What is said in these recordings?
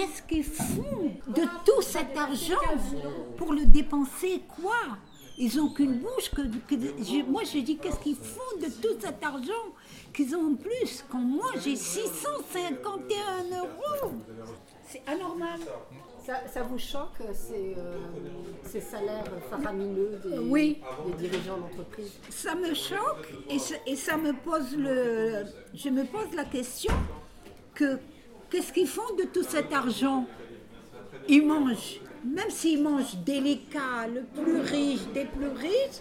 qu'est-ce qu'ils font de tout cet argent pour le dépenser quoi? Ils ont qu'une bouche. Que, moi, je dis, qu'est-ce qu'ils font de tout cet argent qu'ils ont en plus Quand moi, j'ai 651 euros? C'est anormal. Ça, vous choque, ces, euh, ces salaires faramineux des, oui. des dirigeants d'entreprise? Ça me choque et, et ça me pose le... Je me pose la question que qu'est-ce qu'ils font de tout cet argent? Ils mangent, même s'ils mangent délicat, le plus riche des plus riches,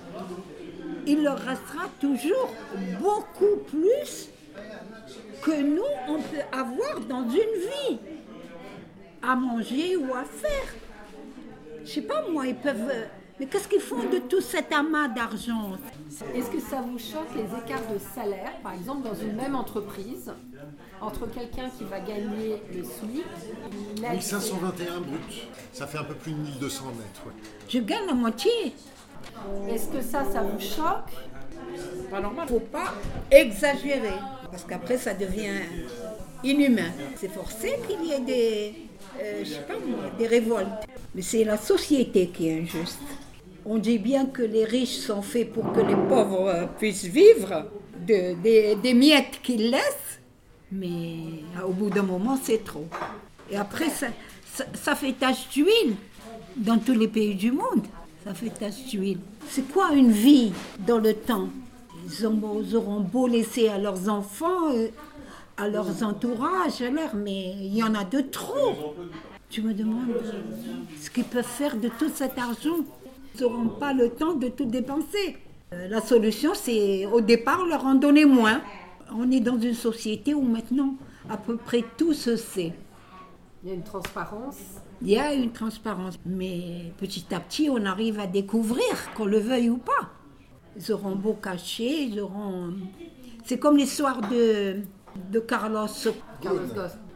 il leur restera toujours beaucoup plus que nous, on peut avoir dans une vie à manger ou à faire. Je sais pas moi, ils peuvent mais qu'est-ce qu'ils font de tout cet amas d'argent? Est-ce que ça vous choque les écarts de salaire, par exemple, dans une même entreprise, entre quelqu'un qui va gagner le SMIC 1521 brut, ça fait un peu plus de 1200 mètres. Je gagne la moitié. Est-ce que ça, ça vous choque? Pas normal. Faut pas exagérer, parce qu'après ça devient inhumain. C'est forcé qu'il y ait des, euh, je sais pas des révoltes. Mais c'est la société qui est injuste. On dit bien que les riches sont faits pour que les pauvres euh, puissent vivre des, miettes qu'ils laissent, mais au bout d'un moment, c'est trop. Et après, ça, ça, fait tache d'huile dans tous les pays du monde. Ça fait tache d'huile. C'est quoi une vie dans le temps? Ils, auront beau laisser à leurs enfants, euh, à leurs entourages, mais il y en a de trop. Tu me demandes ce qu'ils peuvent faire de tout cet argent? N'auront pas le temps de tout dépenser. Euh, la solution, c'est au départ leur en donner moins. On est dans une société où maintenant à peu près tout se sait. Il y a une transparence. Il y a une transparence, mais petit à petit, on arrive à découvrir, qu'on le veuille ou pas. Ils auront beau cacher, ils auront. C'est comme l'histoire de, de Carlos. Carlos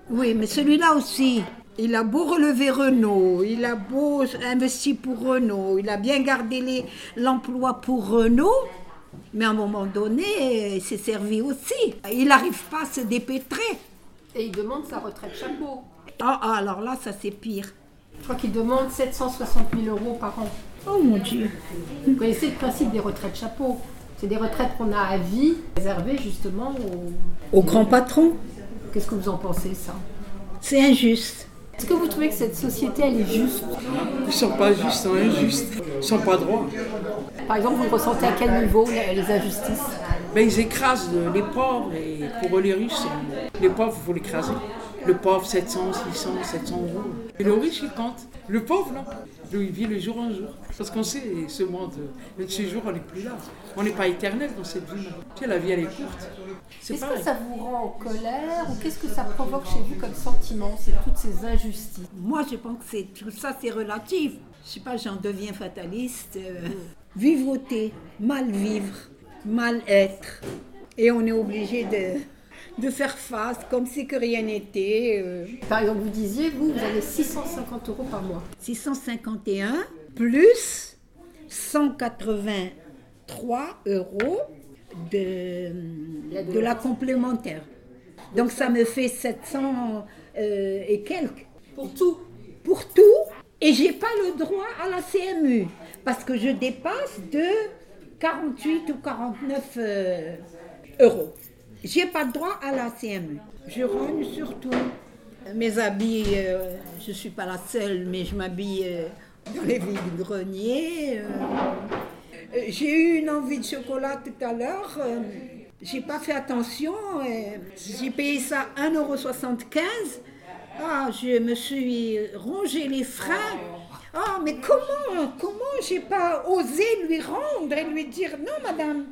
Oui, mais celui-là aussi. Il a beau relever Renault, il a beau investir pour Renault, il a bien gardé l'emploi pour Renault, mais à un moment donné, il s'est servi aussi. Il n'arrive pas à se dépêtrer. Et il demande sa retraite chapeau. Ah, ah alors là, ça c'est pire. Je crois qu'il demande 760 000 euros par an. Oh mon Dieu. Vous connaissez le principe des retraites chapeau C'est des retraites qu'on a à vie, réservées justement aux, aux grands patrons. Qu'est-ce que vous en pensez, ça? C'est injuste. Est-ce que vous trouvez que cette société, elle est juste? Ils ne sont pas justes, ils sont injustes. Ils ne sont pas droits. Par exemple, vous ressentez à quel niveau les injustices? Ben, Ils écrasent les pauvres et pour eux, les riches, les pauvres, il faut l'écraser. Le pauvre, 700, 600, 700 euros. Et le riche, il compte. Le pauvre, non. Il vit le jour en jour. Parce qu'on sait, ce monde, de ces jours, on n'est plus là. On n'est pas éternel dans cette vie. Tu sais, la vie, elle est courte. Est-ce que ça vous rend en colère ou qu'est-ce que ça provoque chez vous comme sentiment, c'est toutes ces injustices? Moi, je pense que c'est, tout ça, c'est relatif. Je sais pas, j'en deviens fataliste. Euh, vivauter, mal vivre, mal être. Et on est obligé de, de faire face comme si que rien n'était. Euh. Par exemple, vous disiez, vous, vous avez 650 euros par mois. 651 plus 183 euros de, de la complémentaire. Donc ça me fait 700 euh, et quelques. Pour tout Pour tout. Et j'ai pas le droit à la CMU parce que je dépasse de 48 ou 49 euh, euros. J'ai pas droit à la CMU. Je rogne surtout. Mes habits, euh, je suis pas la seule, mais je m'habille dans les villes greniers. Euh, j'ai eu une envie de chocolat tout à l'heure. Euh, j'ai pas fait attention. Euh, j'ai payé ça 1,75€. Ah, je me suis rongé les freins. Ah, mais comment, comment j'ai pas osé lui rendre et lui dire non, madame,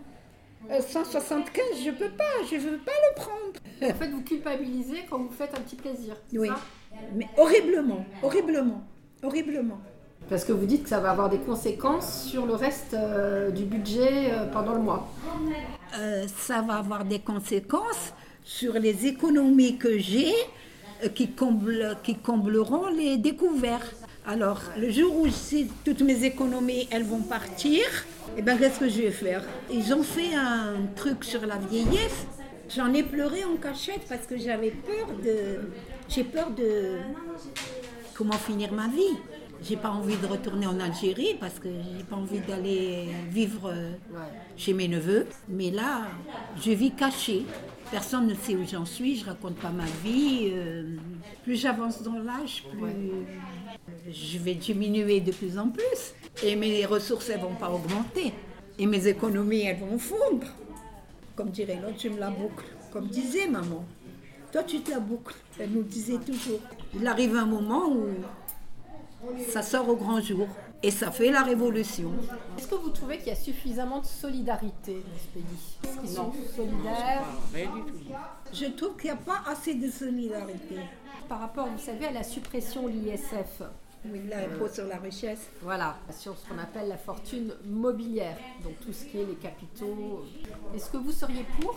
175, je peux pas, je veux pas le prendre. En fait, vous culpabilisez quand vous faites un petit plaisir. Oui, mais horriblement, horriblement, horriblement. Parce que vous dites que ça va avoir des conséquences sur le reste euh, du budget euh, pendant le mois. Euh, ça va avoir des conséquences sur les économies que j'ai qui, qui combleront les découvertes. Alors, le jour où toutes mes économies, elles vont partir, eh ben, qu'est-ce que je vais faire? Ils ont fait un truc sur la vieillesse. J'en ai pleuré en cachette parce que j'avais peur de... J'ai peur de comment finir ma vie. J'ai pas envie de retourner en Algérie parce que j'ai pas envie d'aller vivre euh, chez mes neveux. Mais là, je vis cachée. Personne ne sait où j'en suis, je raconte pas ma vie. euh, plus j'avance dans l'âge, plus je vais diminuer de plus en plus. Et mes ressources, elles vont pas augmenter. Et mes économies, elles vont fondre. Comme dirait l'autre, je me la boucle. Comme disait maman. Toi, tu te la boucles. Elle nous disait toujours. Il arrive un moment où ça sort au grand jour. Et ça fait la révolution. Est-ce que vous trouvez qu'il y a suffisamment de solidarité dans ce pays? Est-ce qu'ils sont solidaires? Rien du tout. Je trouve qu'il n'y a pas assez de solidarité. par rapport, vous savez, à la suppression de l'ISF Oui, l'impôt sur la richesse. Voilà, sur ce qu'on appelle la fortune mobilière, donc tout ce qui est les capitaux. Est-ce que vous seriez pour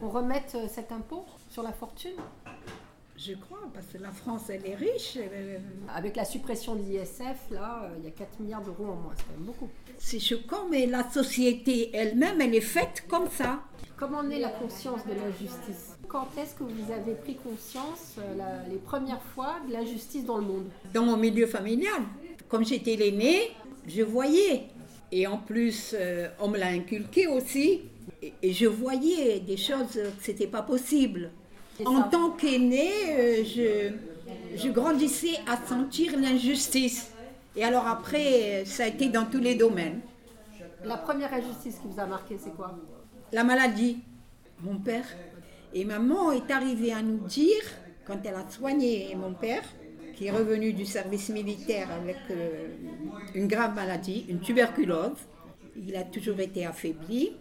qu'on remette euh, cet impôt sur la fortune? Je crois, parce que la France, elle est riche. Avec la suppression de l'ISF, là, euh, il y a 4 milliards d'euros en moins, c'est quand même beaucoup. C'est choquant, mais la société elle-même, elle est faite comme ça. Comment naît la conscience de l'injustice Quand est-ce que vous avez pris conscience, euh, la- les premières fois, de l'injustice dans le monde Dans mon milieu familial, comme j'étais l'aînée, je voyais. Et en plus, euh, on me l'a inculqué aussi. Et, et je voyais des choses que c'était pas possible. En tant qu'aînée, euh, je, je grandissais à sentir l'injustice. Et alors après, euh, ça a été dans tous les domaines. La première injustice qui vous a marqué, c'est quoi? La maladie, mon père. Et maman est arrivée à nous dire, quand elle a soigné mon père, qui est revenu du service militaire avec euh, une grave maladie, une tuberculose, il a toujours été affaibli,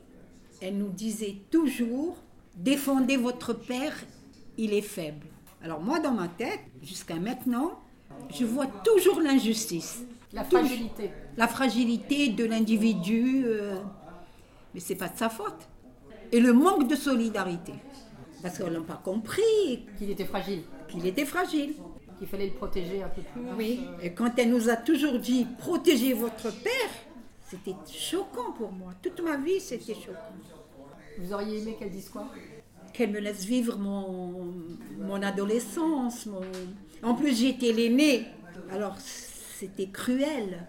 elle nous disait toujours, défendez votre père, il est faible. Alors moi, dans ma tête, jusqu'à maintenant, je vois toujours l'injustice. La Toujours. fragilité. La fragilité de l'individu, euh, mais c'est pas de sa faute. Et le manque de solidarité. Parce qu'on n'a pas compris Qu'il était fragile, qu'il était fragile. qu'il fallait le protéger un peu plus. Oui. Et quand elle nous a toujours dit protégez votre père, c'était choquant pour moi. Toute ma vie, c'était choquant. Vous auriez aimé qu'elle dise quoi? Qu'elle me laisse vivre mon, adolescence. En plus, j'étais l'aînée. Alors, c'était cruel.